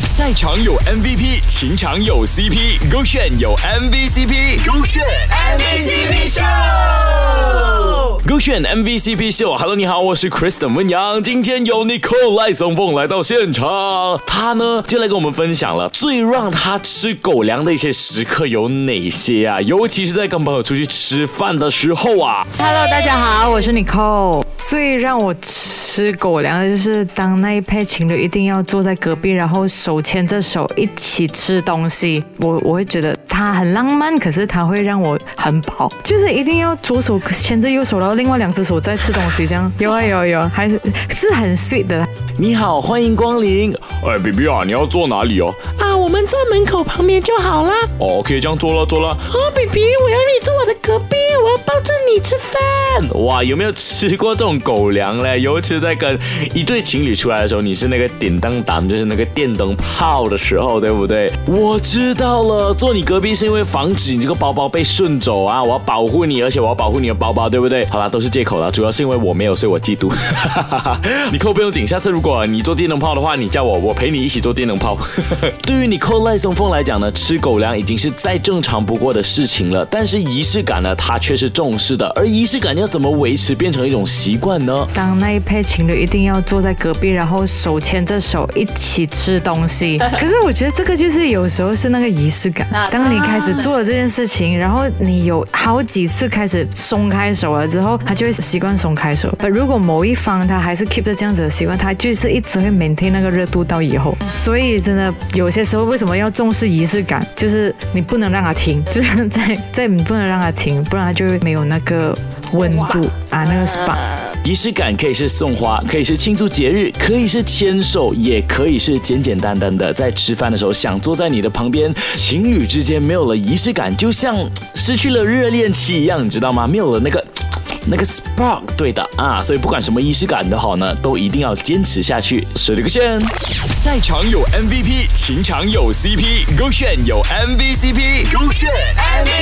赛场有 MVP，情场有 CP，勾选有 MVCp，勾选 MVCp 秀，勾选 MVCp 秀。Hello，你好，我是 Kristen 温阳，今天有 Nicole 赖松凤来到现场，他呢就来跟我们分享了最让他吃狗粮的一些时刻有哪些啊？尤其是在跟朋友出去吃饭的时候啊。Hello，大家好，我是 Nicole。最让我吃狗粮的就是当那一配情侣一定要坐在隔壁，然后手牵着手一起吃东西，我我会觉得他很浪漫，可是他会让我很饱，就是一定要左手牵着右手，然后另外两只手在吃东西，这样有啊有啊有，还是是很 sweet 的。你好，欢迎光临。哎，B B 啊，你要坐哪里哦？啊，我们坐门口旁边就好啦。哦，可以这样坐了，坐了。哦，baby，我要你坐我的隔壁，我要抱着你吃饭。哇，有没有吃过这种狗粮嘞？尤其是在跟一对情侣出来的时候，你是那个点灯胆，就是那个电灯泡的时候，对不对？我知道了，坐你隔壁是因为防止你这个包包被顺走啊，我要保护你，而且我要保护你的包包，对不对？好啦，都是借口啦，主要是因为我没有，所以我嫉妒。你扣不用紧，下次如果你做电灯泡的话，你叫我，我陪你一起做电灯泡。对于你扣赖松凤来讲呢，吃狗粮已经是再正常不过的事情了，但是仪式感呢，他却是重视的。而仪式感要怎么维持变成一种习惯呢？当那一配情侣一定要坐在隔壁，然后手牵着手一起吃东西。可是我觉得这个就是有时候是那个仪式感。当你开始做了这件事情，然后你有好几次开始松开手了之后，他就会习惯松开手。但如果某一方他还是 keep 着这样子的习惯，他就是一直会 maintain 那个热度到以后。所以真的有些时候为什么要重视仪式感，就是你不能让他停，就是在在你不能让他停，不然他就会没有那个温度啊，那个 spark。仪式感可以是送花，可以是庆祝节日，可以是牵手，也可以是简简单单的在吃饭的时候想坐在你的旁边。情侣之间没有了仪式感，就像失去了热恋期一样，你知道吗？没有了那个。那个 spark 对的啊，所以不管什么仪式感的好呢，都一定要坚持下去。是这个炫。赛场有 MVP，情场有 CP，勾炫有 MVCp，勾炫 MVP。